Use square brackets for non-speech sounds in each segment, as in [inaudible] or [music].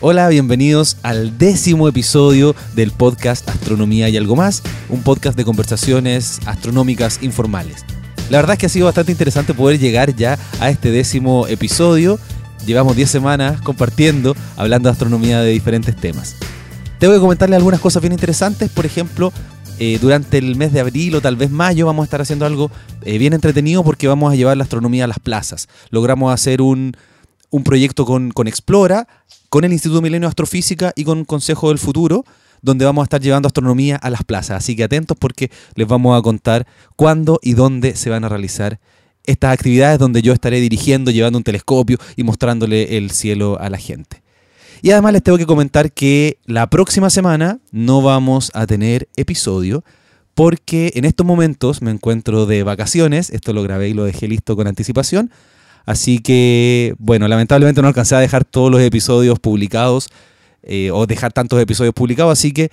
Hola, bienvenidos al décimo episodio del podcast Astronomía y algo más, un podcast de conversaciones astronómicas informales. La verdad es que ha sido bastante interesante poder llegar ya a este décimo episodio. Llevamos 10 semanas compartiendo, hablando de astronomía de diferentes temas. Tengo que comentarle algunas cosas bien interesantes, por ejemplo, eh, durante el mes de abril o tal vez mayo vamos a estar haciendo algo eh, bien entretenido porque vamos a llevar la astronomía a las plazas. Logramos hacer un, un proyecto con, con Explora, con el Instituto Milenio de Astrofísica y con Consejo del Futuro, donde vamos a estar llevando astronomía a las plazas. Así que atentos porque les vamos a contar cuándo y dónde se van a realizar estas actividades donde yo estaré dirigiendo, llevando un telescopio y mostrándole el cielo a la gente. Y además les tengo que comentar que la próxima semana no vamos a tener episodio porque en estos momentos me encuentro de vacaciones, esto lo grabé y lo dejé listo con anticipación, así que bueno, lamentablemente no alcancé a dejar todos los episodios publicados eh, o dejar tantos episodios publicados, así que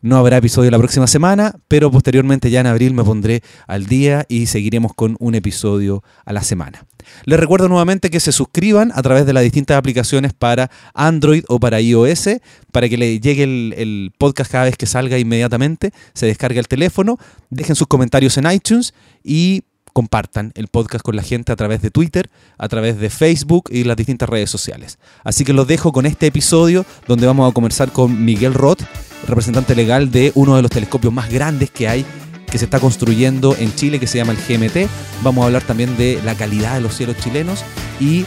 no habrá episodio la próxima semana, pero posteriormente ya en abril me pondré al día y seguiremos con un episodio a la semana. Les recuerdo nuevamente que se suscriban a través de las distintas aplicaciones para Android o para iOS, para que le llegue el, el podcast cada vez que salga inmediatamente, se descargue el teléfono, dejen sus comentarios en iTunes y compartan el podcast con la gente a través de Twitter, a través de Facebook y las distintas redes sociales. Así que los dejo con este episodio donde vamos a conversar con Miguel Roth, representante legal de uno de los telescopios más grandes que hay que se está construyendo en Chile que se llama el GMT. Vamos a hablar también de la calidad de los cielos chilenos y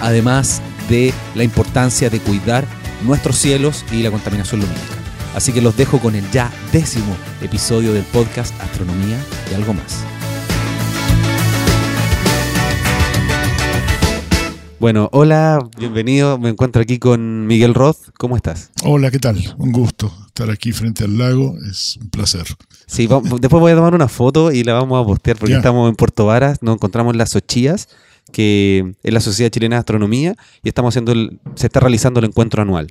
además de la importancia de cuidar nuestros cielos y la contaminación lumínica. Así que los dejo con el ya décimo episodio del podcast Astronomía y algo más. Bueno, hola, bienvenido. Me encuentro aquí con Miguel Roth. ¿Cómo estás? Hola, ¿qué tal? Un gusto estar aquí frente al lago. Es un placer. Sí, vamos, después voy a tomar una foto y la vamos a postear porque estamos en Puerto Varas, nos encontramos en las Sochías, que es la Sociedad Chilena de Astronomía, y estamos haciendo el- se está realizando el encuentro anual.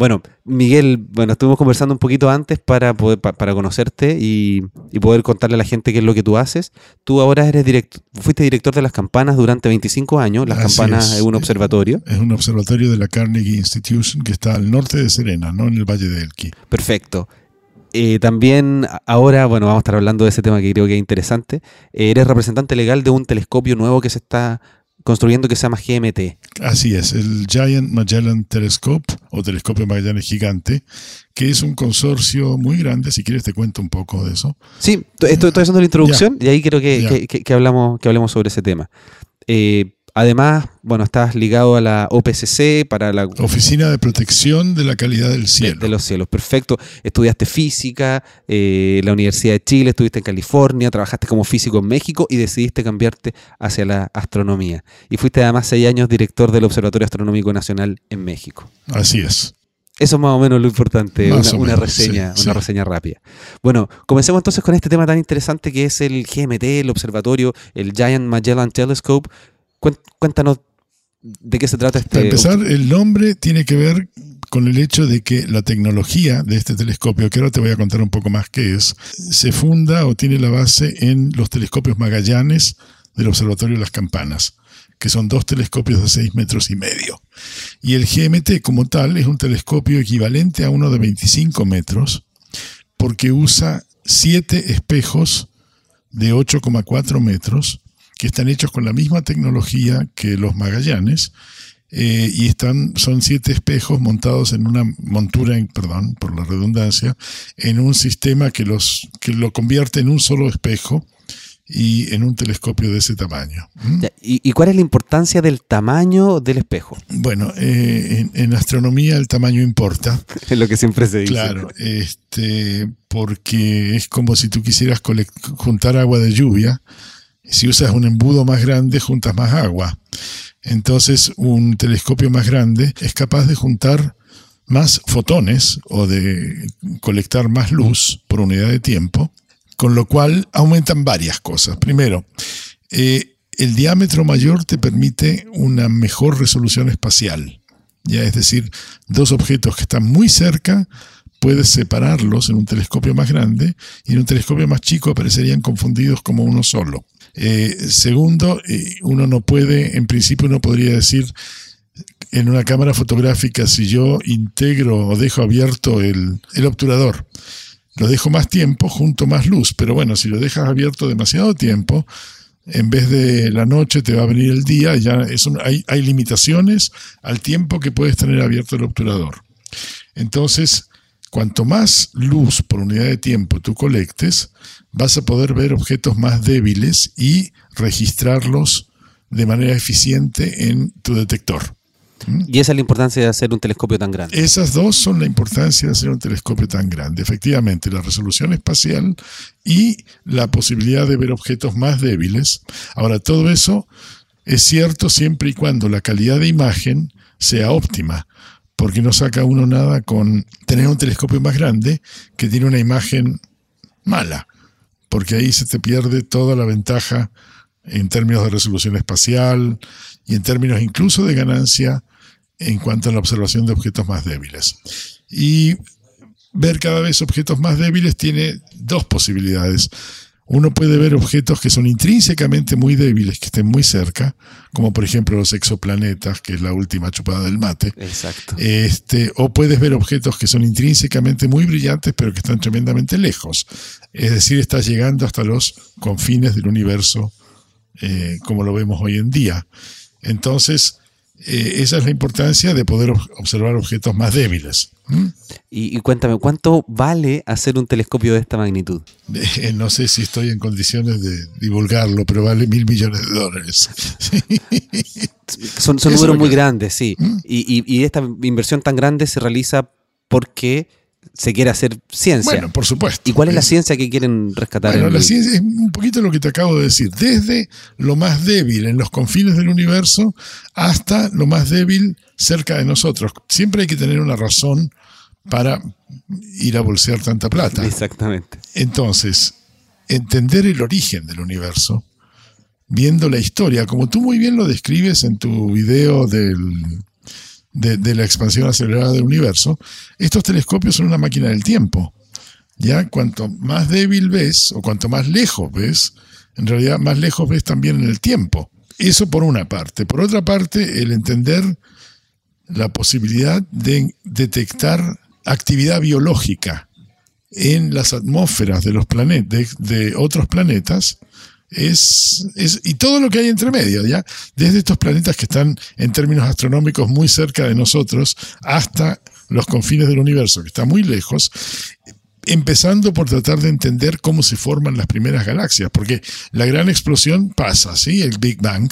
Bueno, Miguel, bueno, estuvimos conversando un poquito antes para poder, pa- para conocerte y, y poder contarle a la gente qué es lo que tú haces. Tú ahora eres director, fuiste director de las campanas durante 25 años. Las Así campanas es. es un observatorio. Es un observatorio de la Carnegie Institution que está al norte de Serena, no en el Valle de Elqui. Perfecto. Eh, también ahora, bueno, vamos a estar hablando de ese tema que creo que es interesante. Eh, eres representante legal de un telescopio nuevo que se está construyendo que se llama GMT. Así es, el Giant Magellan Telescope o Telescopio Magallanes Gigante, que es un consorcio muy grande. Si quieres, te cuento un poco de eso. Sí, estoy, estoy haciendo la introducción y ahí que- que- que hablamos, que hablemos sobre ese tema. Eh, además, bueno, estás ligado a la OPCC para la Oficina de Protección de la Calidad del de, Cielo. de los cielos. Perfecto. Estudiaste física eh, la Universidad de Chile, estuviste en California, trabajaste como físico en México y decidiste cambiarte hacia la astronomía. Y fuiste además seis años director del Observatorio Astronómico Nacional en México. Así es. Eso es más o menos lo importante, una, una reseña, sí, una sí. reseña rápida. Bueno, comencemos entonces con este tema tan interesante que es el GMT, el observatorio, el Giant Magellan Telescope. Cuéntanos de qué se trata este. Para empezar, el nombre tiene que ver con el hecho de que la tecnología de este telescopio, que ahora te voy a contar un poco más qué es, se funda o tiene la base en los telescopios Magallanes del Observatorio de las Campanas, que son dos telescopios de 6 metros y medio. Y el GMT como tal es un telescopio equivalente a uno de 25 metros, porque usa siete espejos de 8,4 metros que están hechos con la misma tecnología que los Magallanes eh, y están son siete espejos montados en una montura, en- perdón por la redundancia, en un sistema que los que lo convierte en un solo espejo y en un telescopio de ese tamaño. ¿Mm? ¿Y, y cuál es la importancia del tamaño del espejo? Bueno, eh, en, en astronomía el tamaño importa. [laughs] Es lo que siempre se dice. Claro, este, porque es como si tú quisieras juntar agua de lluvia. Si usas un embudo más grande, juntas más agua. Entonces, un telescopio más grande es capaz de juntar más fotones o de colectar más luz por unidad de tiempo, con lo cual aumentan varias cosas. Primero, eh, el diámetro mayor te permite una mejor resolución espacial. Ya es decir, dos objetos que están muy cerca, puedes separarlos en un telescopio más grande y en un telescopio más chico aparecerían confundidos como uno solo. Eh, segundo, eh, uno no puede, en principio uno podría decir, en una cámara fotográfica, si yo integro o dejo abierto el, el obturador, lo dejo más tiempo, junto más luz, pero bueno, si lo dejas abierto demasiado tiempo, en vez de la noche te va a venir el día, ya es hay, hay limitaciones al tiempo que puedes tener abierto el obturador. Entonces, cuanto más luz por unidad de tiempo tú colectes, vas a poder ver objetos más débiles y registrarlos de manera eficiente en tu detector. Y esa es la importancia de hacer un telescopio tan grande. Esas dos son la importancia de hacer un telescopio tan grande. Efectivamente, la resolución espacial y la posibilidad de ver objetos más débiles. Ahora, todo eso es cierto siempre y cuando la calidad de imagen sea óptima, porque no saca uno nada con tener un telescopio más grande que tiene una imagen mala, porque ahí se te pierde toda la ventaja en términos de resolución espacial y en términos incluso de ganancia en cuanto a la observación de objetos más débiles. Y ver cada vez objetos más débiles tiene dos posibilidades. Uno puede ver objetos que son intrínsecamente muy débiles, que estén muy cerca, como por ejemplo los exoplanetas, que es la última chupada del mate. Exacto. Este, o puedes ver objetos que son intrínsecamente muy brillantes, pero que están tremendamente lejos. Es decir, estás llegando hasta los confines del universo, eh, como lo vemos hoy en día. Entonces, eh, esa es la importancia de poder observar objetos más débiles. Y, cuéntame, ¿cuánto vale hacer un telescopio de esta magnitud? Eh, no sé si estoy en condiciones de divulgarlo, pero vale mil millones de dólares. son, números muy grandes, sí. Y, y, esta inversión tan grande se realiza porque se quiere hacer ciencia. Bueno, por supuesto. ¿Y cuál es la ciencia que quieren rescatar? Bueno, la ciencia es un poquito lo que te acabo de decir. Desde lo más débil en los confines del universo hasta lo más débil cerca de nosotros. Siempre hay que tener una razón para ir a bolsear tanta plata. Exactamente. Entonces, entender el origen del universo, viendo la historia, como tú muy bien lo describes en tu video del de, la expansión acelerada del universo, estos telescopios son una máquina del tiempo. Ya cuanto más débil ves o cuanto más lejos ves, en realidad más lejos ves también en el tiempo. Eso por una parte. Por otra parte, el entender la posibilidad de detectar actividad biológica en las atmósferas de los planetas, de otros planetas, es, es, y todo lo que hay entre medio, ¿ya? Desde estos planetas que están en términos astronómicos muy cerca de nosotros hasta los confines del universo, que está muy lejos, empezando por tratar de entender cómo se forman las primeras galaxias, porque la gran explosión pasa, ¿sí? El Big Bang,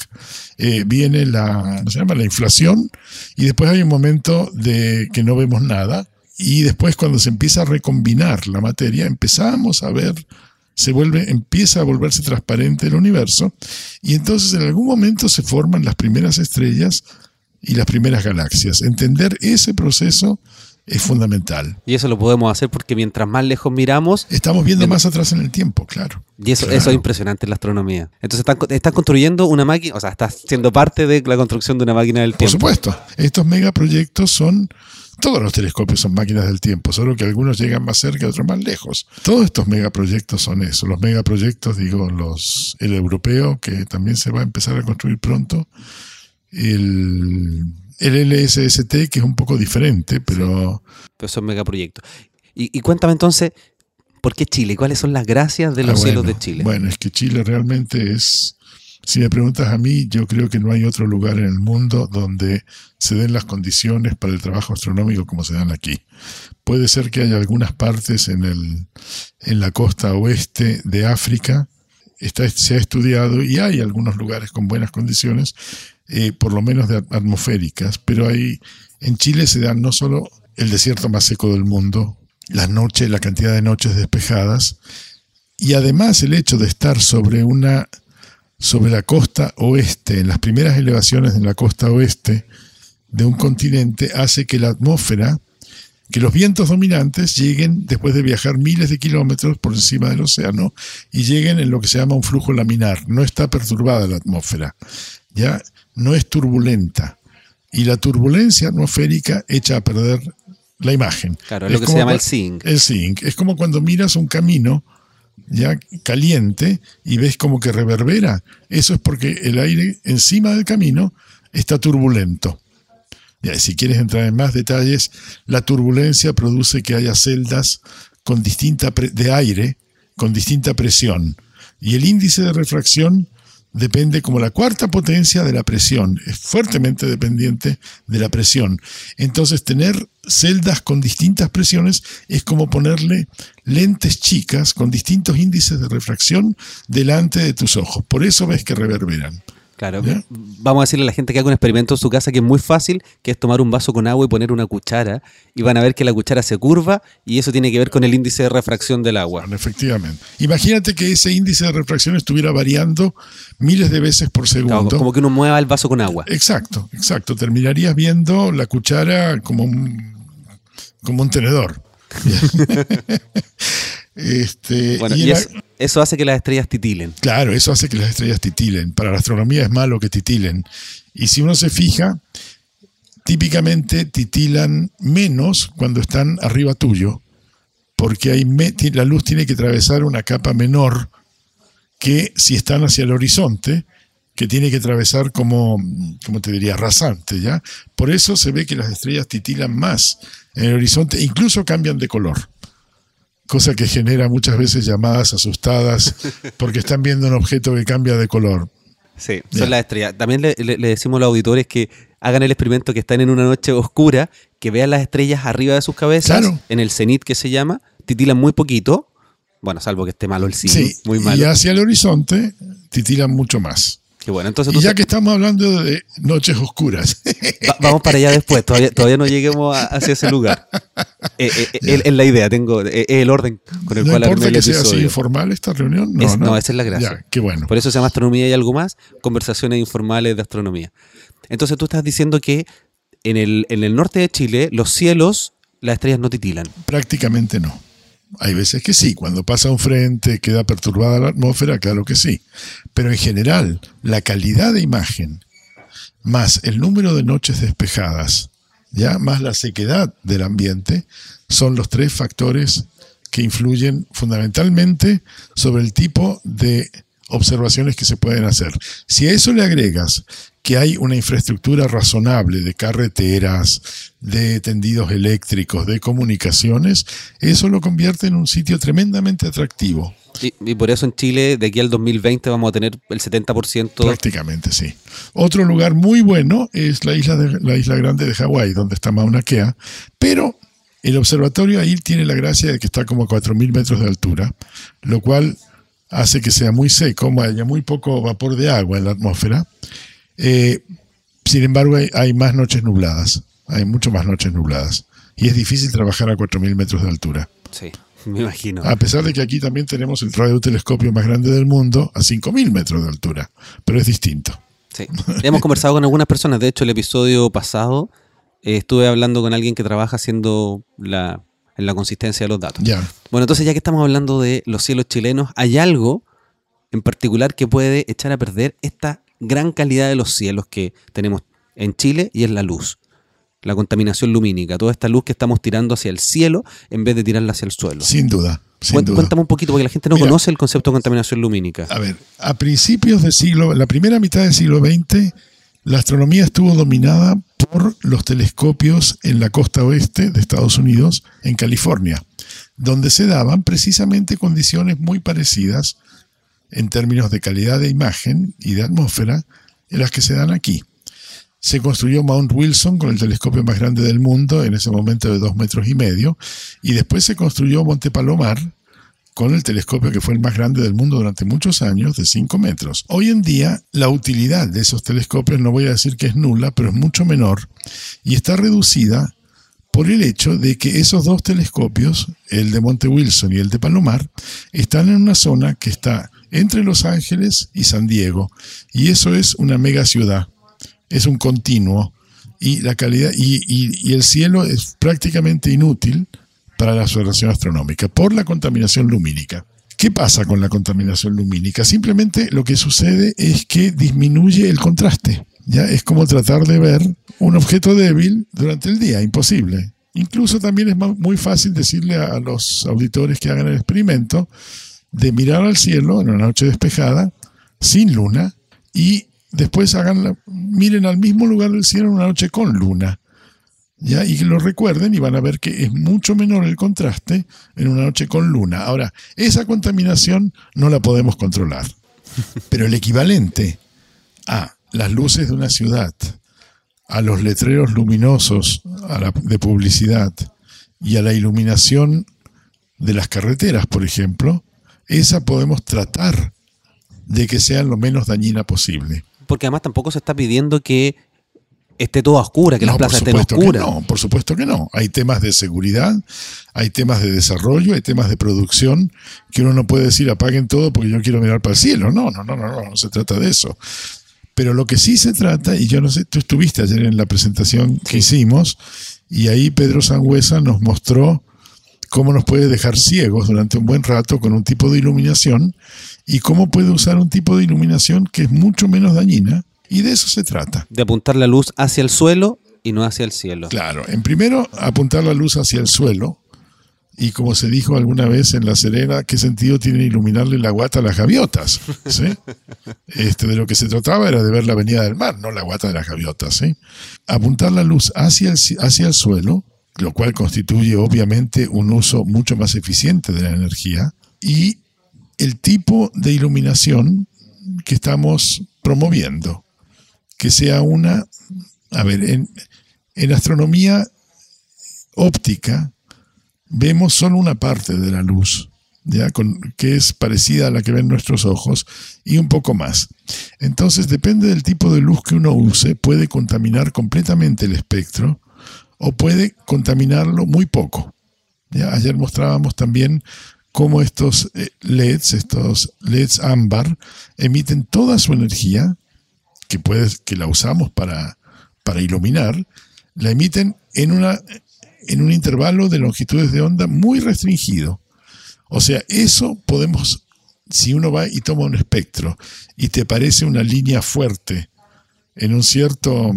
eh, viene la, se llama? la inflación, y después hay un momento de que no vemos nada, y después cuando se empieza a recombinar la materia, empezamos a ver se vuelve, empieza a volverse transparente el universo y entonces en algún momento se forman las primeras estrellas y las primeras galaxias. Entender ese proceso es fundamental. Y eso lo podemos hacer porque mientras más lejos miramos... Estamos viendo más atrás en el tiempo, claro. Y eso, eso es impresionante en la astronomía. Entonces están, construyendo una máquina, o sea, está siendo parte de la construcción de una máquina del tiempo. Por supuesto. Estos megaproyectos son todos los telescopios son máquinas del tiempo, solo que algunos llegan más cerca y otros más lejos. Todos estos megaproyectos son eso. Los megaproyectos, digo, los, el europeo, que también se va a empezar a construir pronto, el, el LSST, que es un poco diferente, pero... pero son megaproyectos. Y, cuéntame entonces, ¿por qué Chile? ¿Cuáles son las gracias de los ah, cielos de Chile? Bueno, es que Chile realmente es si me preguntas a mí, yo creo que no hay otro lugar en el mundo donde se den las condiciones para el trabajo astronómico como se dan aquí. Puede ser que haya algunas partes en, el, en la costa oeste de África, está, se ha estudiado y hay algunos lugares con buenas condiciones, eh, por lo menos de atmosféricas, pero hay, en Chile se dan no solo el desierto más seco del mundo, las noches, la cantidad de noches despejadas, y además el hecho de estar sobre una sobre la costa oeste, en las primeras elevaciones de la costa oeste de un continente, hace que la atmósfera, que los vientos dominantes lleguen después de viajar miles de kilómetros por encima del océano y lleguen en lo que se llama un flujo laminar. No está perturbada la atmósfera, ya no es turbulenta. Y la turbulencia atmosférica echa a perder la imagen. Claro, es lo que se llama el zinc. El zinc. Es como cuando miras un camino ya caliente y ves como que reverbera, eso es porque el aire encima del camino está turbulento. Ya, si quieres entrar en más detalles, la turbulencia produce que haya celdas con distinta de aire con distinta presión. Y el índice de refracción depende como la cuarta potencia de la presión, es fuertemente dependiente de la presión. Entonces tener celdas con distintas presiones es como ponerle lentes chicas con distintos índices de refracción delante de tus ojos. Por eso ves que reverberan. Claro, vamos a decirle a la gente que haga un experimento en su casa que es muy fácil, que es tomar un vaso con agua y poner una cuchara y van a ver que la cuchara se curva y eso tiene que ver con el índice de refracción del agua. efectivamente. Imagínate que ese índice de refracción estuviera variando miles de veces por segundo. como que uno mueva el vaso con agua. Exacto, exacto. Terminarías viendo la cuchara como un, como un tenedor. [laughs] Este, y, eso hace que las estrellas titilen. Claro, eso hace que las estrellas titilen. Para la astronomía es malo que titilen. Y si uno se fija, típicamente titilan menos cuando están arriba tuyo, porque hay la luz tiene que atravesar una capa menor que si están hacia el horizonte, que tiene que atravesar como, como te diría, rasante, ¿ya? Por eso se ve que las estrellas titilan más en el horizonte, incluso cambian de color cosa que genera muchas veces llamadas asustadas [laughs] porque están viendo un objeto que cambia de color. Sí, son las estrellas. También le, decimos a los auditores que hagan el experimento que están en una noche oscura, que vean las estrellas arriba de sus cabezas, en el cenit que se llama, titilan muy poquito, bueno, salvo que esté malo el cine, sí, muy malo. Y hacia el horizonte titilan mucho más bueno, entonces y ya que estamos hablando de noches oscuras. vamos para allá después, todavía, todavía no lleguemos hacia ese lugar. [laughs] Eh, eh, eh, es la idea, tengo es el orden con el no cual importa que sea así informal esta reunión. No, no, esa es la gracia. qué bueno. Por eso se llama astronomía y algo más, conversaciones informales de astronomía. Entonces tú estás diciendo que en el, en el norte de Chile los cielos, las estrellas no titilan. Prácticamente no. Hay veces que sí, cuando pasa un frente queda perturbada la atmósfera, claro que sí. Pero en general, la calidad de imagen, más el número de noches despejadas, ya más la sequedad del ambiente, son los tres factores que influyen fundamentalmente sobre el tipo de observaciones que se pueden hacer. Si a eso le agregas que hay una infraestructura razonable de carreteras, de tendidos eléctricos, de comunicaciones, eso lo convierte en un sitio tremendamente atractivo. Y, por eso en Chile, de aquí al 2020, vamos a tener el 70%. Prácticamente, sí. Otro lugar muy bueno es la isla, de, la isla grande de Hawái, donde está Mauna Kea, pero el observatorio ahí tiene la gracia de que está como a 4.000 metros de altura, lo cual hace que sea muy seco, haya muy poco vapor de agua en la atmósfera. Eh, sin embargo, hay, más noches nubladas, hay mucho más noches nubladas. Y es difícil trabajar a 4.000 metros de altura. Sí, [laughs] me imagino. A pesar de que aquí también tenemos el radiotelescopio más grande del mundo a 5.000 metros de altura, pero es distinto. Sí. Hemos conversado con algunas personas, de hecho el episodio pasado eh, estuve hablando con alguien que trabaja haciendo la en la consistencia de los datos. Bueno, entonces ya que estamos hablando de los cielos chilenos, hay algo en particular que puede echar a perder esta gran calidad de los cielos que tenemos en Chile y es la luz. La contaminación lumínica, toda esta luz que estamos tirando hacia el cielo en vez de tirarla hacia el suelo. Sin duda. Cuéntame un poquito, porque la gente no conoce el concepto de contaminación lumínica. A ver, a principios del siglo, la primera mitad del siglo XX, la astronomía estuvo dominada por los telescopios en la costa oeste de Estados Unidos, en California, donde se daban precisamente condiciones muy parecidas en términos de calidad de imagen y de atmósfera en las que se dan aquí. Se construyó Mount Wilson con el telescopio más grande del mundo, en ese momento de dos metros y medio, y después se construyó Monte Palomar, con el telescopio que fue el más grande del mundo durante muchos años, de 5 metros. Hoy en día, la utilidad de esos telescopios, no voy a decir que es nula, pero es mucho menor, y está reducida por el hecho de que esos dos telescopios, el de Monte Wilson y el de Palomar, están en una zona que está entre Los Ángeles y San Diego, y eso es una mega ciudad, es un continuo, y la calidad y, y el cielo es prácticamente inútil para la observación astronómica por la contaminación lumínica. ¿Qué pasa con la contaminación lumínica? Simplemente lo que sucede es que disminuye el contraste. Ya es como tratar de ver un objeto débil durante el día, imposible. Incluso también es muy fácil decirle a los auditores que hagan el experimento de mirar al cielo en una noche despejada, sin luna, y después hagan miren al mismo lugar del cielo en una noche con luna ¿ya? y que lo recuerden y van a ver que es mucho menor el contraste en una noche con luna. Ahora, esa contaminación no la podemos controlar, [laughs] pero el equivalente a las luces de una ciudad, a los letreros luminosos de publicidad y a la iluminación de las carreteras, por ejemplo, esa podemos tratar de que sea lo menos dañina posible. Porque además tampoco se está pidiendo que esté todo oscura, que las plazas estén oscuras. No, por supuesto que no. Hay temas de seguridad, hay temas de desarrollo, hay temas de producción que uno no puede decir apaguen todo porque yo quiero mirar para el cielo. No, no, no, no, no, no se trata de eso. Pero lo que sí se trata, y yo no sé, tú estuviste ayer en la presentación que hicimos, y ahí Pedro Sangüesa nos mostró cómo nos puede dejar ciegos durante un buen rato con un tipo de iluminación y cómo puede usar un tipo de iluminación que es mucho menos dañina. Y de eso se trata. De apuntar la luz hacia el suelo y no hacia el cielo. Claro, en primero apuntar la luz hacia el suelo y como se dijo alguna vez en La Serena, ¿qué sentido tiene iluminarle la guata a las gaviotas? [laughs] Este, de lo que se trataba era de ver la avenida del mar, no la guata de las gaviotas. Apuntar la luz hacia el, hacia el suelo, lo cual constituye obviamente un uso mucho más eficiente de la energía, y el tipo de iluminación que estamos promoviendo, que sea una, a ver, en, astronomía óptica, vemos solo una parte de la luz, ¿ya? que es parecida a la que ven nuestros ojos, y un poco más. Entonces, depende del tipo de luz que uno use, puede contaminar completamente el espectro o puede contaminarlo muy poco. ¿ya? Ayer mostrábamos también cómo estos eh, LEDs, estos LEDs ámbar, emiten toda su energía, que, puede, que la usamos para, para iluminar, la emiten en una en un intervalo de longitudes de onda muy restringido. O sea, eso podemos, si uno va y toma un espectro y te parece una línea fuerte en un cierto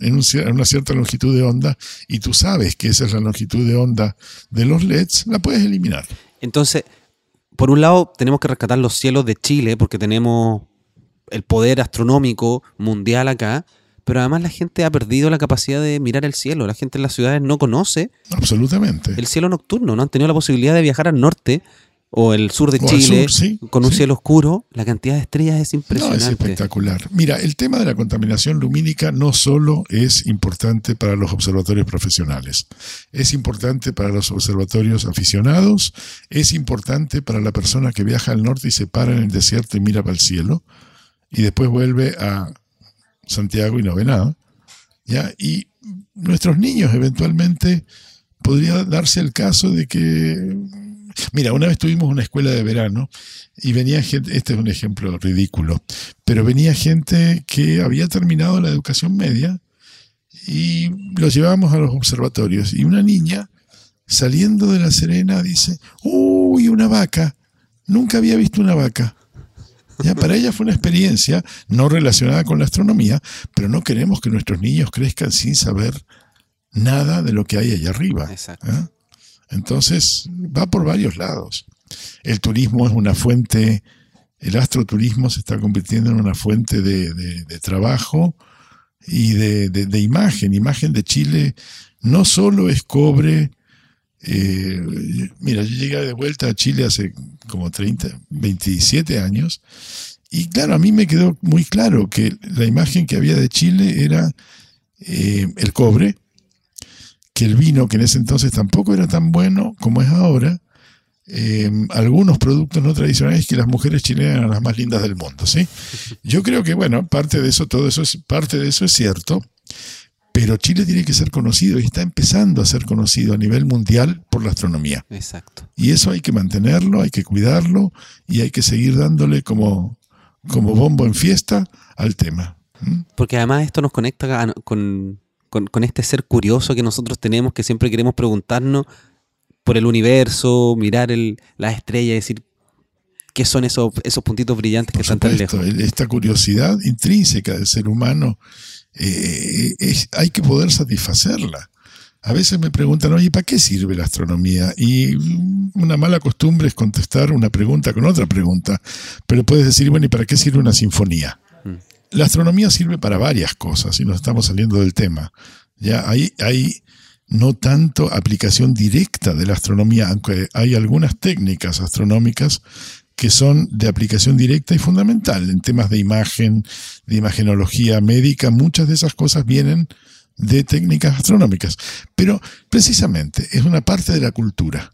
en, una cierta longitud de onda y tú sabes que esa es la longitud de onda de los LEDs, la puedes eliminar. Entonces, por un lado, tenemos que rescatar los cielos de Chile porque tenemos el poder astronómico mundial acá, pero además la gente ha perdido la capacidad de mirar el cielo. La gente en las ciudades no conoce absolutamente el cielo nocturno, no han tenido la posibilidad de viajar al norte o el sur de Chile con un cielo oscuro, la cantidad de estrellas es impresionante. es espectacular. Mira, el tema de la contaminación lumínica no solo es importante para los observatorios profesionales, es importante para los observatorios aficionados, es importante para la persona que viaja al norte y se para en el desierto y mira para el cielo y después vuelve a Santiago y no ve nada. ¿ya? Y nuestros niños eventualmente podría darse el caso de que, mira, una vez tuvimos una escuela de verano y venía gente, este es un ejemplo ridículo, pero venía gente que había terminado la educación media y los llevábamos a los observatorios y una niña saliendo de la Serena dice, uy, una vaca, nunca había visto una vaca. Ya, para ella fue una experiencia no relacionada con la astronomía, pero no queremos que nuestros niños crezcan sin saber nada de lo que hay allá arriba. ¿ah? Entonces, va por varios lados. El turismo es una fuente, el astroturismo se está convirtiendo en una fuente de, trabajo y de, de, imagen. Imagen de Chile no solo es cobre, eh, mira, yo llegué de vuelta a Chile hace como 30, 27 años y claro, a mí me quedó muy claro que la imagen que había de Chile era eh, el cobre, que el vino, que en ese entonces tampoco era tan bueno como es ahora, eh, algunos productos no tradicionales que las mujeres chilenas eran las más lindas del mundo, ¿sí? Yo creo que, bueno, parte de eso, todo eso es, parte de eso es cierto, pero Chile tiene que ser conocido y está empezando a ser conocido a nivel mundial por la astronomía. Exacto. Y eso hay que mantenerlo, hay que cuidarlo y hay que seguir dándole como, como bombo en fiesta al tema. ¿Mm? Porque además esto nos conecta con, este ser curioso que nosotros tenemos, que siempre queremos preguntarnos por el universo, mirar el, las estrellas y decir qué son esos, esos puntitos brillantes que están tan lejos. Esta curiosidad intrínseca del ser humano eh, hay que poder satisfacerla. A veces me preguntan, oye, ¿para qué sirve la astronomía? Y una mala costumbre es contestar una pregunta con otra pregunta. Pero puedes decir, bueno, ¿y para qué sirve una sinfonía? Mm. La astronomía sirve para varias cosas, y nos estamos saliendo del tema. Ya hay, hay no tanto aplicación directa de la astronomía, aunque hay algunas técnicas astronómicas que son de aplicación directa y fundamental en temas de imagen, de imagenología médica, muchas de esas cosas vienen de técnicas astronómicas. Pero precisamente es una parte de la cultura.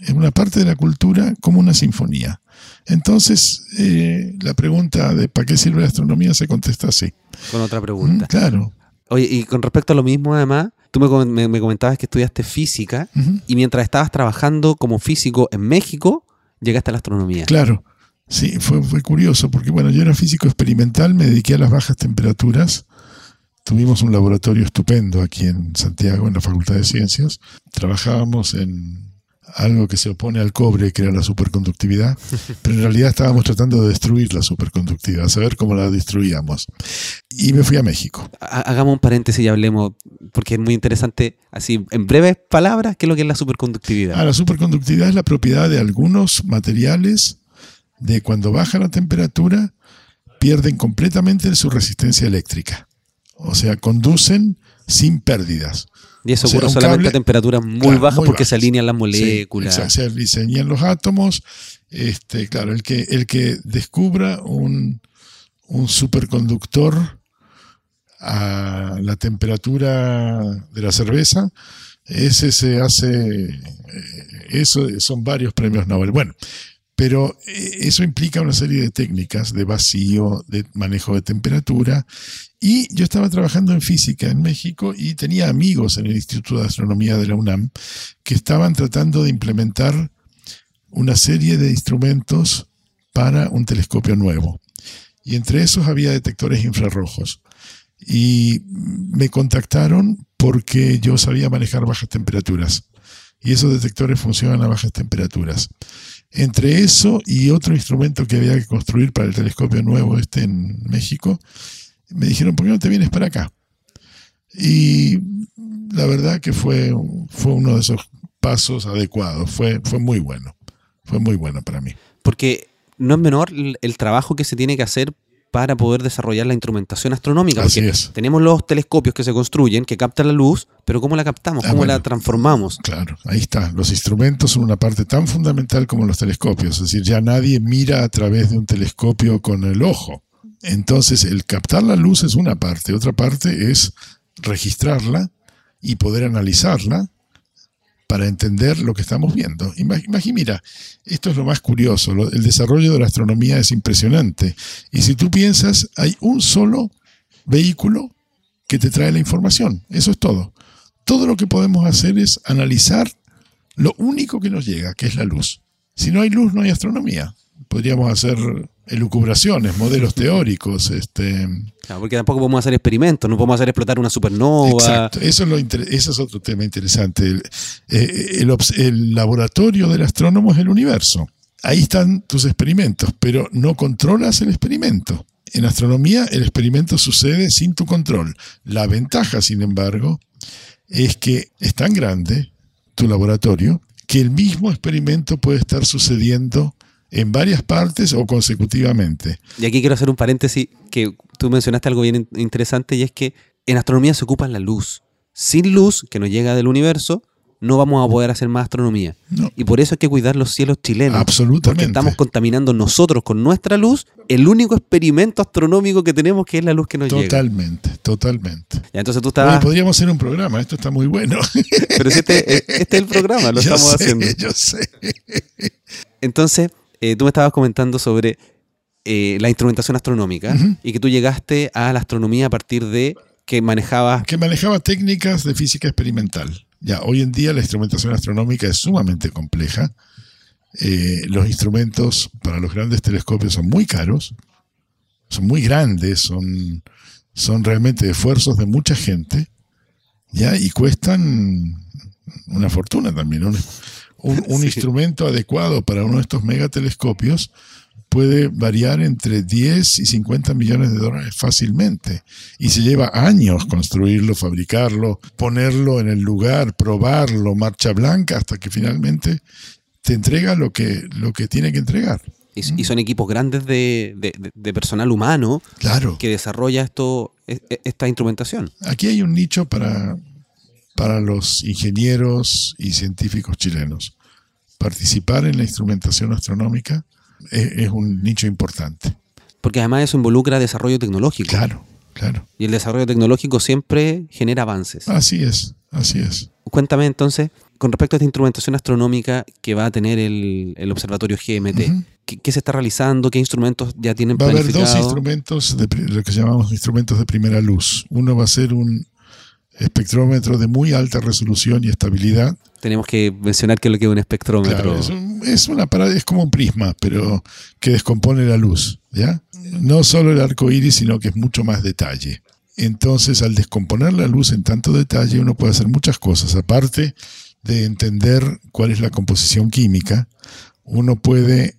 Es una parte de la cultura como una sinfonía. Entonces, eh, la pregunta de ¿para qué sirve la astronomía? se contesta así. Con otra pregunta. Mm, claro. Oye, y con respecto a lo mismo, además, tú me, comentabas que estudiaste física y mientras estabas trabajando como físico en México, llegaste a la astronomía. Claro. Sí, fue, fue curioso porque, bueno, yo era físico experimental, me dediqué a las bajas temperaturas. Tuvimos un laboratorio estupendo aquí en Santiago, en la Facultad de Ciencias. Trabajábamos en algo que se opone al cobre, que era la superconductividad, pero en realidad estábamos tratando de destruir la superconductividad, saber cómo la destruíamos. Y me fui a México. Hagamos un paréntesis y hablemos, porque es muy interesante, así, en breves palabras, ¿qué es lo que es la superconductividad? Ah, la superconductividad es la propiedad de algunos materiales de cuando baja la temperatura, pierden completamente su resistencia eléctrica. O sea, conducen sin pérdidas. Y eso ocurre solamente a temperaturas muy bajas porque se alinean las moléculas. se alinean los átomos. Este, claro, el que, el que descubra un, un superconductor a la temperatura de la cerveza, ese se hace, eh, eso son varios premios Nobel. Bueno, pero eh, eso implica una serie de técnicas de vacío, de manejo de temperatura. Y yo estaba trabajando en física en México y tenía amigos en el Instituto de Astronomía de la UNAM que estaban tratando de implementar una serie de instrumentos para un telescopio nuevo. Y entre esos había detectores infrarrojos. Y me contactaron porque yo sabía manejar bajas temperaturas. Y esos detectores funcionan a bajas temperaturas. Entre eso y otro instrumento que había que construir para el telescopio nuevo este en México, me dijeron, ¿por qué no te vienes para acá? Y la verdad que fue, fue uno de esos pasos adecuados, fue, fue muy bueno, fue muy bueno para mí. Porque no es menor el trabajo que se tiene que hacer para poder desarrollar la instrumentación astronómica. Así es. tenemos los telescopios que se construyen, que captan la luz, pero ¿cómo la captamos? Ah, ¿Cómo la transformamos? Claro, ahí está. Los instrumentos son una parte tan fundamental como los telescopios. Es decir, ya nadie mira a través de un telescopio con el ojo. Entonces, el captar la luz es una parte. Otra parte es registrarla y poder analizarla para entender lo que estamos viendo. Imagínate, mira, esto es lo más curioso, el desarrollo de la astronomía es impresionante. Y si tú piensas, hay un solo vehículo que te trae la información, eso es todo. Todo lo que podemos hacer es analizar lo único que nos llega, que es la luz. Si no hay luz, no hay astronomía. Podríamos hacer elucubraciones, modelos teóricos. Este... porque tampoco podemos hacer experimentos, no podemos hacer explotar una supernova. Exacto, eso es, lo es otro tema interesante. El, eh, el, laboratorio del astrónomo es el universo. Ahí están tus experimentos, pero no controlas el experimento. En astronomía el experimento sucede sin tu control. La ventaja, sin embargo, es que es tan grande tu laboratorio que el mismo experimento puede estar sucediendo en varias partes o consecutivamente. Y aquí quiero hacer un paréntesis que tú mencionaste algo bien interesante y es que en astronomía se ocupa la luz. Sin luz que nos llega del universo, no vamos a poder hacer más astronomía. Y por eso hay que cuidar los cielos chilenos. Absolutamente. Porque estamos contaminando nosotros con nuestra luz el único experimento astronómico que tenemos, que es la luz que nos llega. Totalmente, totalmente. Entonces tú estabas... podríamos hacer un programa, esto está muy bueno. Pero si este, este es el programa, lo [laughs] estamos haciendo. Yo sé. Entonces, eh, tú me estabas comentando sobre eh, la instrumentación astronómica y que tú llegaste a la astronomía a partir de que manejabas... Que manejaba técnicas de física experimental. Ya, hoy en día la instrumentación astronómica es sumamente compleja. Eh, los instrumentos para los grandes telescopios son muy caros, son muy grandes, son, son realmente esfuerzos de mucha gente, ya, y cuestan una fortuna también. Un, un, [laughs] instrumento adecuado para uno de estos megatelescopios puede variar entre 10 y 50 millones de dólares fácilmente. Y se lleva años construirlo, fabricarlo, ponerlo en el lugar, probarlo, marcha blanca, hasta que finalmente te entrega lo que, lo que tiene que entregar. Y, son equipos grandes de, de, personal humano claro. que desarrolla esto, e, e, esta instrumentación. Aquí hay un nicho para, para los ingenieros y científicos chilenos. Participar en la instrumentación astronómica es, un nicho importante. Porque además eso involucra desarrollo tecnológico. Claro, claro. Y el desarrollo tecnológico siempre genera avances. Así es, así es. Cuéntame entonces, con respecto a esta instrumentación astronómica que va a tener el, observatorio GMT, ¿qué, se está realizando? ¿Qué instrumentos ya tienen Va a haber dos instrumentos, de, lo que llamamos instrumentos de primera luz. Uno va a ser un espectrómetro de muy alta resolución y estabilidad. Tenemos que mencionar que es lo que es un espectrómetro. es, una es como un prisma, pero que descompone la luz. ¿ya? No solo el arco iris, sino que es mucho más detalle. Entonces, al descomponer la luz en tanto detalle, uno puede hacer muchas cosas. Aparte de entender cuál es la composición química, uno puede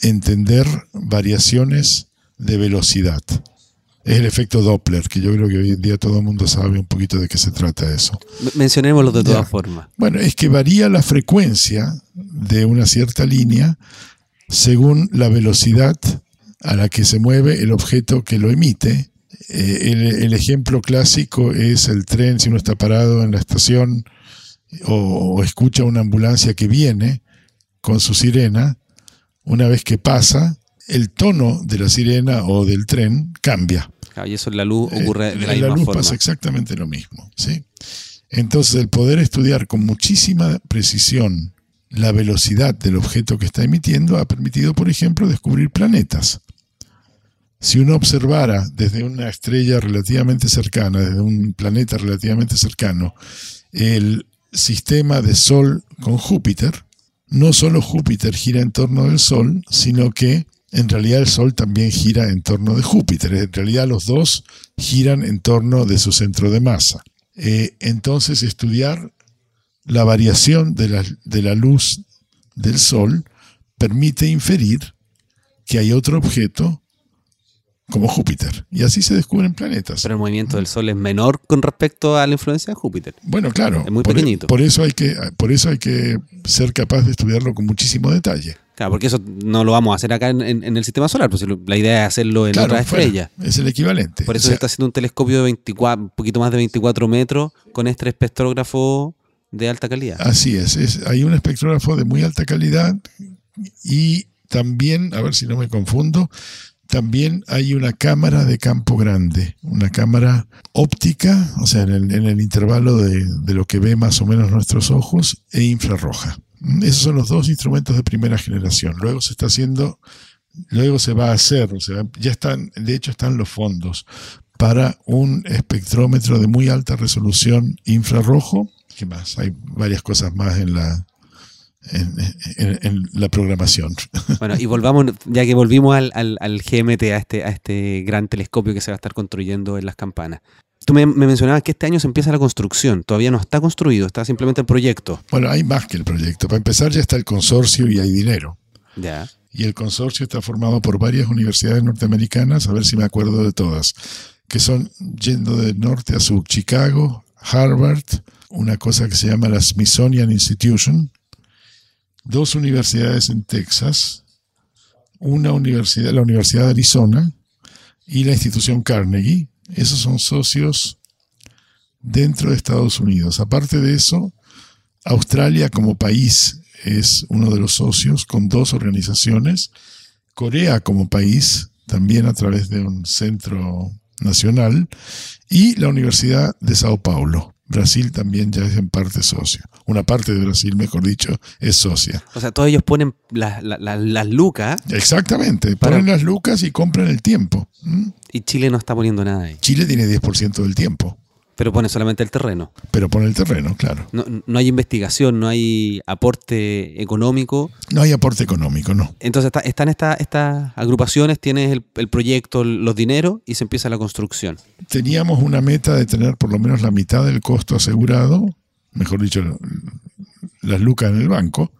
entender variaciones de velocidad. Es el efecto Doppler, que yo creo que hoy en día todo el mundo sabe un poquito de qué se trata eso. Mencionémoslo de todas formas. Bueno, es que varía la frecuencia de una cierta línea según la velocidad a la que se mueve el objeto que lo emite. Eh, el, ejemplo clásico es el tren, si uno está parado en la estación o, escucha una ambulancia que viene con su sirena, una vez que pasa, el tono de la sirena o del tren cambia. Y eso en la luz ocurre de la, en la luz pasa exactamente lo mismo. ¿sí? Entonces, el poder estudiar con muchísima precisión la velocidad del objeto que está emitiendo ha permitido, por ejemplo, descubrir planetas. Si uno observara desde una estrella relativamente cercana, desde un planeta relativamente cercano, el sistema de Sol con Júpiter, no solo Júpiter gira en torno del Sol, sino que en realidad el Sol también gira en torno de Júpiter. En realidad los dos giran en torno de su centro de masa. Eh, entonces estudiar la variación de la, de la luz del Sol permite inferir que hay otro objeto como Júpiter. Y así se descubren planetas. Pero el movimiento del Sol es menor con respecto a la influencia de Júpiter. Bueno, claro. Es muy por, e- pequeñito. Por eso, hay que, por eso hay que ser capaz de estudiarlo con muchísimo detalle. Claro, porque eso no lo vamos a hacer acá en, el sistema solar, pues la idea es hacerlo en otra estrella. es el equivalente. Por eso se está haciendo un telescopio de 24, un poquito más de 24 metros con este espectrógrafo de alta calidad. Así es, es hay un espectrógrafo de muy alta calidad y también, a ver si no me confundo, también hay una cámara de campo grande, una cámara óptica, o sea, en el, intervalo de, lo que ve más o menos nuestros ojos, e infrarroja. Esos son los dos instrumentos de primera generación. Luego se está haciendo, luego se va a hacer, o sea, ya están, de hecho están los fondos para un espectrómetro de muy alta resolución infrarrojo. ¿Qué más? Hay varias cosas más en la, en, la programación. [laughs] Bueno, y volvamos, ya que volvimos al, GMT, a este, a este gran telescopio que se va a estar construyendo en las campanas. Tú me, mencionabas que este año se empieza la construcción, todavía no está construido, está simplemente el proyecto. Bueno, hay más que el proyecto. Para empezar ya está el consorcio y hay dinero. Ya. Y el consorcio está formado por varias universidades norteamericanas, a ver si me acuerdo de todas, que son yendo de norte a sur, Chicago, Harvard, una cosa que se llama la Smithsonian Institution, dos universidades en Texas, una universidad, la Universidad de Arizona y la institución Carnegie. Esos son socios dentro de Estados Unidos. Aparte de eso, Australia como país es uno de los socios con dos organizaciones. Corea como país, también a través de un centro nacional. Y la Universidad de Sao Paulo. Brasil también ya es en parte socio. Una parte de Brasil, mejor dicho, es socia. O sea, todos ellos ponen las lucas. Exactamente, ponen las lucas y compran el tiempo. Y Chile no está poniendo nada ahí. Chile tiene 10% del tiempo. Pero pone solamente el terreno. Pero pone el terreno, claro. No, no, hay investigación, no hay aporte económico. No hay aporte económico, no. Entonces están estas agrupaciones, tienes el, el, proyecto, los dineros y se empieza la construcción. Teníamos una meta de tener por lo menos la mitad del costo asegurado, mejor dicho, las lucas en el banco,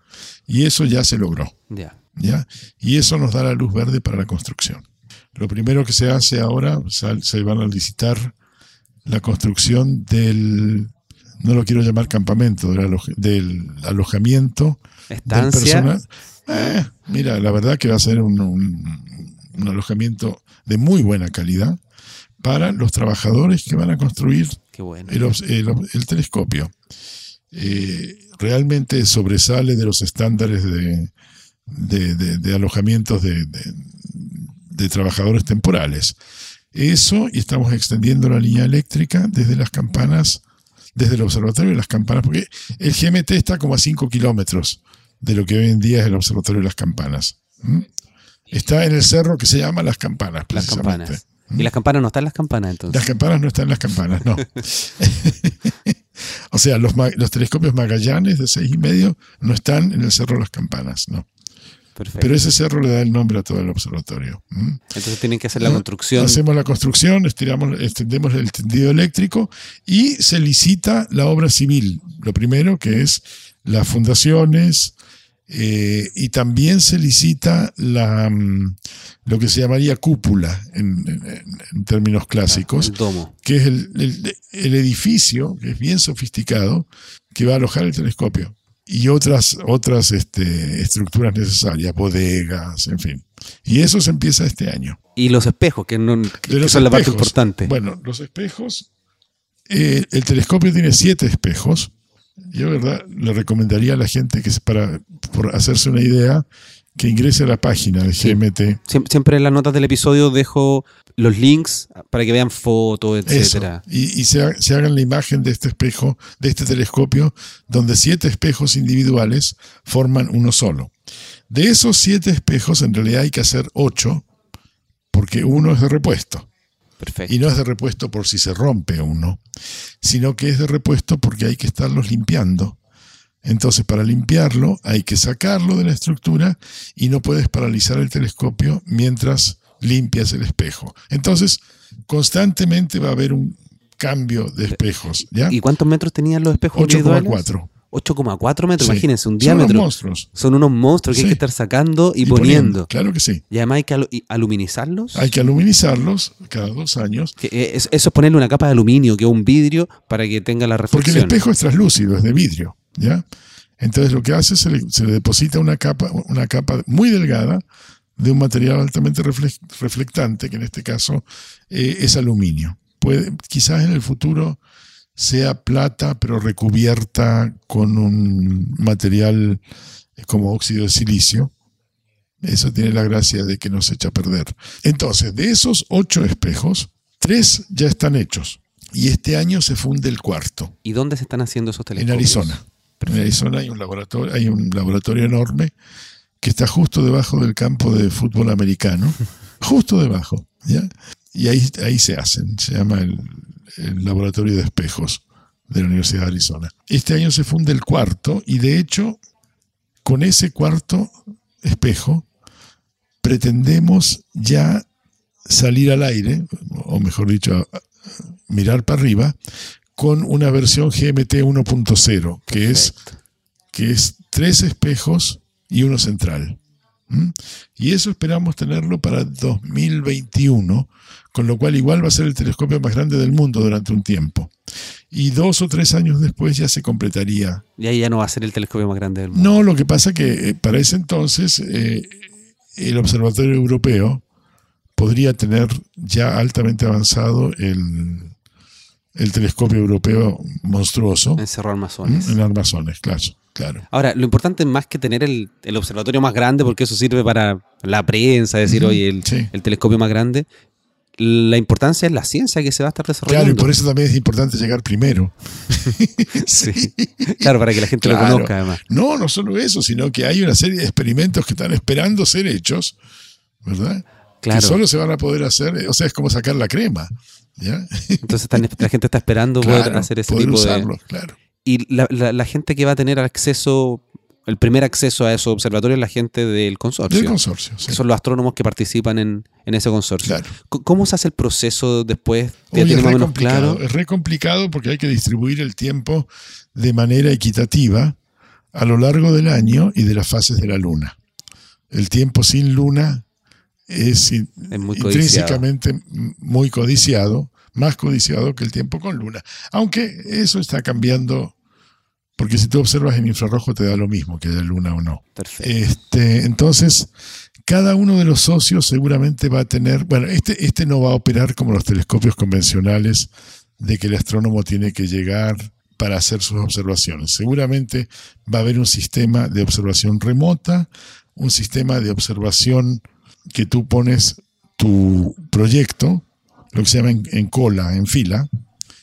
y eso ya se logró. Ya. ¿ya? Y eso nos da la luz verde para la construcción. Lo primero que se hace ahora, se van a licitar la construcción del, no lo quiero llamar campamento, del, alo- del alojamiento del personal. Eh, mira, la verdad que va a ser un, un- un alojamiento de muy buena calidad para los trabajadores que van a construir bueno. el, telescopio. Eh, realmente sobresale de los estándares de, de- de- de alojamientos de trabajadores temporales. Eso, y estamos extendiendo la línea eléctrica desde las campanas, desde el observatorio de las campanas, porque el GMT está como a 5 kilómetros de lo que hoy en día es el observatorio de las campanas. ¿Mm? Está en el cerro que se llama Las Campanas. Las campanas. Y las campanas no están en las campanas entonces. Las campanas no están en las campanas, no. [laughs] o sea, los, los telescopios Magallanes de seis y medio no están en el cerro de las campanas, no. Perfecto. Pero ese cerro le da el nombre a todo el observatorio. Entonces tienen que hacer la construcción. Hacemos la construcción, estiramos, extendemos el tendido eléctrico y se licita la obra civil. Lo primero que es las fundaciones eh, y también se licita la, mm, lo que se llamaría cúpula en- en- en términos clásicos El domo. que es el, el- el edificio, que es bien sofisticado, que va a alojar el telescopio. Y otras, otras este, estructuras necesarias, bodegas, en fin. Y eso se empieza este año. Y los espejos, que, no, que los son la parte espejos. importante. Bueno, los espejos, eh, el telescopio tiene siete espejos. Yo, verdad, le recomendaría a la gente que, para por hacerse una idea, que ingrese a la página de. GMT. Siem- Siempre en las notas del episodio dejo los links para que vean fotos, Eso. etcétera. Y, y se, ha- se hagan la imagen de este espejo, de este telescopio, donde siete espejos individuales forman uno solo. De esos siete espejos, en realidad hay que hacer ocho, porque uno es de repuesto. Perfecto. Y no es de repuesto por si se rompe uno, sino que es de repuesto porque hay que estarlos limpiando. Entonces, para limpiarlo, hay que sacarlo de la estructura y no puedes paralizar el telescopio mientras limpias el espejo. Entonces, constantemente va a haber un cambio de espejos. ¿ya? ¿Y cuántos metros tenían los espejos individuales? 8,4. 8,4 metros, Sí. imagínense, un Son diámetro. unos monstruos. Son unos monstruos que hay que estar sacando y, Y poniendo. Claro que sí. Y además hay que alu- aluminizarlos. Hay que aluminizarlos cada dos años, Que, eh, es- eso es ponerle una capa de aluminio, que es un vidrio, para que tenga la porque el reflexión. espejo es translúcido, es de vidrio. ¿Ya? Entonces lo que hace es se le, se le deposita una capa, una capa muy delgada de un material altamente refle- reflectante, que en este caso eh, es aluminio. Puede, quizás en el futuro sea plata, pero recubierta con un material eh, como óxido de silicio. Eso tiene la gracia de que no se echa a perder. Entonces, de esos ocho espejos, tres ya están hechos. Y este año se funde el cuarto, ¿Y dónde se están haciendo esos en telescopios? En Arizona hay un laboratorio, hay un laboratorio enorme que está justo debajo del campo de fútbol americano, [laughs] justo debajo, ¿ya? Y ahí, ahí se hacen, se llama el, el laboratorio de espejos de la Universidad de Arizona. Este año se funde el cuarto y de hecho, con ese cuarto espejo, pretendemos ya salir al aire, o mejor dicho, mirar para arriba, con una versión GMT 1.0, que es, que es tres espejos y uno central. ¿Mm? Y eso esperamos tenerlo para 2021, con lo cual igual va a ser el telescopio más grande del mundo durante un tiempo. Y dos o tres años después ya se completaría. Y ahí ya no va a ser el telescopio más grande del mundo. No, lo que pasa que eh, para ese entonces eh, el Observatorio Europeo podría tener ya altamente avanzado el, el telescopio europeo monstruoso En Cerro. Armazones. en armazones, claro. claro. Ahora, lo importante es más que tener el, el observatorio más grande, porque eso sirve para la prensa, decir, Ujú, oye, el, sí. el telescopio más grande. La importancia es la ciencia que se va a estar desarrollando. Claro, y por eso también es importante llegar primero. [laughs] Sí. [laughs] Claro, para que la gente Claro. lo conozca además. No, no solo eso, sino que hay una serie de experimentos que están esperando ser hechos, ¿verdad? Claro. Que solo se van a poder hacer, eh, o sea, es como sacar la crema, ¿ya? Entonces la gente está esperando poder hacer ese poder tipo de... claro. Y la, la- la gente que va a tener acceso, el primer acceso a esos observatorios es la gente del consorcio. Del consorcio, sí. que son los astrónomos que participan en, en ese consorcio. Claro. ¿Cómo se hace el proceso después? ¿Ya Oye, es re menos claro? es re complicado porque hay que distribuir el tiempo de manera equitativa a lo largo del año y de las fases de la luna. El tiempo sin luna es, in- Es muy intrínsecamente muy codiciado más codiciado que el tiempo con luna. Aunque eso está cambiando, porque si tú observas en infrarrojo te da lo mismo que de luna o no. Perfecto. Este, entonces, cada uno de los socios seguramente va a tener, bueno, este, este no va a operar como los telescopios convencionales de que el astrónomo tiene que llegar para hacer sus observaciones. Seguramente va a haber un sistema de observación remota, un sistema de observación que tú pones tu proyecto, lo que se llama en, cola, en fila.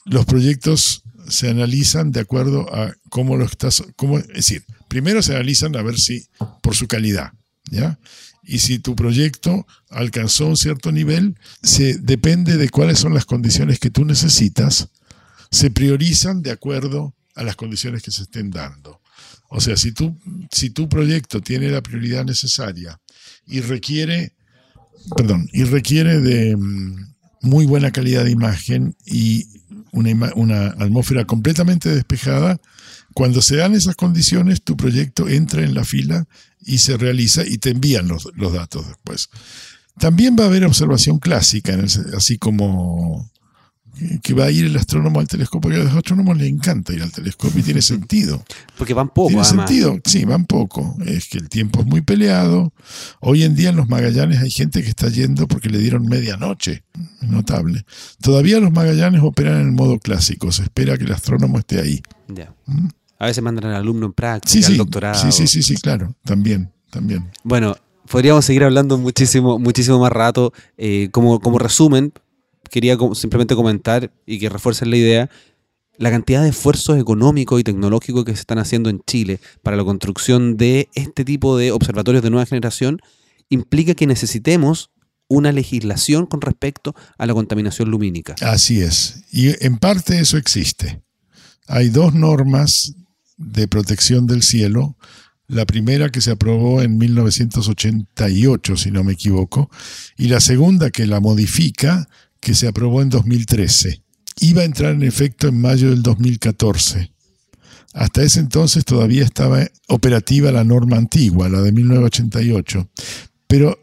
Los proyectos se analizan de acuerdo a cómo lo estás, cómo, es decir, primero se analizan a ver si por su calidad, ¿ya? Y si tu proyecto alcanzó un cierto nivel, se depende de cuáles son las condiciones que tú necesitas, se priorizan de acuerdo a las condiciones que se estén dando. O sea, si, tú, si tu proyecto tiene la prioridad necesaria y requiere, perdón, y requiere de mm, muy buena calidad de imagen y una, una atmósfera completamente despejada, cuando se dan esas condiciones, tu proyecto entra en la fila y se realiza y te envían los, los datos después. También va a haber observación clásica, así como que va a ir el astrónomo al telescopio, porque a los astrónomos les encanta ir al telescopio y tiene [laughs] sentido. Porque van poco, Tiene además. sentido, sí, van poco. Es que el tiempo es muy peleado. Hoy en día en los Magallanes hay gente que está yendo porque le dieron medianoche. Notable. Todavía los Magallanes operan en el modo clásico. Se espera que el astrónomo esté ahí. Ya. ¿Mm? A veces mandan al alumno en práctica, Sí, al sí. doctorado. Sí, sí, sí, sí, claro. También, también. Bueno, podríamos seguir hablando muchísimo, muchísimo más rato. Eh, como, como resumen, quería simplemente comentar y que refuercen la idea, la cantidad de esfuerzos económicos y tecnológicos que se están haciendo en Chile para la construcción de este tipo de observatorios de nueva generación implica que necesitemos una legislación con respecto a la contaminación lumínica. Así es. Y en parte eso existe. Hay dos normas de protección del cielo. La primera que se aprobó en 1988, si no me equivoco, y la segunda que la modifica, que se aprobó en 2013. Iba a entrar en efecto en mayo del 2014. Hasta ese entonces todavía estaba operativa la norma antigua, la de 1988. Pero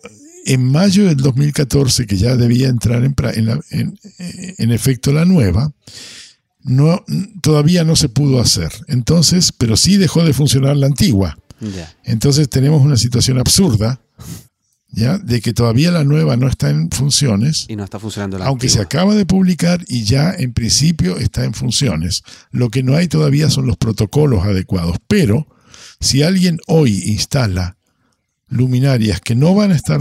en mayo del 2014, que ya debía entrar en, en la- en- en efecto la nueva, no, todavía no se pudo hacer. Entonces, pero sí dejó de funcionar la antigua. Entonces tenemos una situación absurda, ¿ya? De que todavía la nueva no está en funciones, Y no está funcionando la aunque se acaba de publicar y ya en principio está en funciones. Lo que no hay todavía son los protocolos adecuados. Pero si alguien hoy instala luminarias que no van a estar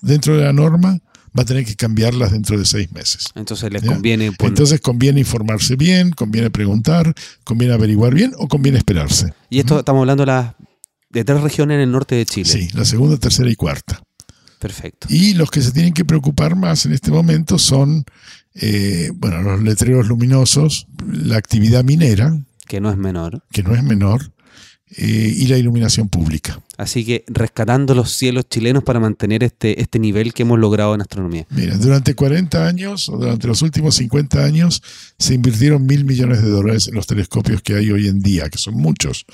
dentro de la norma, va a tener que cambiarlas dentro de seis meses. Entonces les ¿Ya? conviene poner- Entonces conviene informarse bien, conviene preguntar, conviene averiguar bien o conviene esperarse. Y esto estamos hablando de, las- de tres regiones en el norte de Chile. Sí, la segunda, tercera y cuarta. Perfecto. Y los que se tienen que preocupar más en este momento son, eh, bueno, los letreros luminosos, la actividad minera, Que no es menor. que no es menor, eh, y la iluminación pública. Así que rescatando los cielos chilenos para mantener este, este nivel que hemos logrado en astronomía. Mira, durante 40 años, o durante los últimos 50 años, se invirtieron mil millones de dólares en los telescopios que hay hoy en día, que son muchos.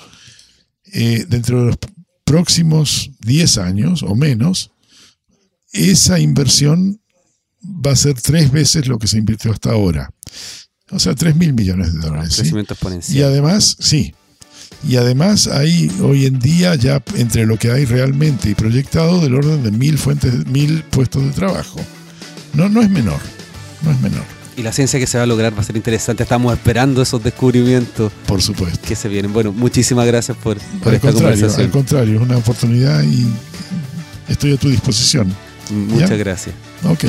Eh, dentro de los próximos 10 años o menos, esa inversión va a ser tres veces lo que se invirtió hasta ahora. O sea, 3 mil millones de dólares. Y además, sí. Y además hay hoy en día ya entre lo que hay realmente y proyectado del orden de mil fuentes, mil puestos de trabajo. No, no es menor. No es menor, Y la ciencia que se va a lograr va a ser interesante. Estamos esperando esos descubrimientos por supuesto. que se vienen. Bueno, muchísimas gracias por, por Al esta contrario, conversación. al contrario, es una oportunidad y estoy a tu disposición. Muchas ¿Ya? gracias. Ok.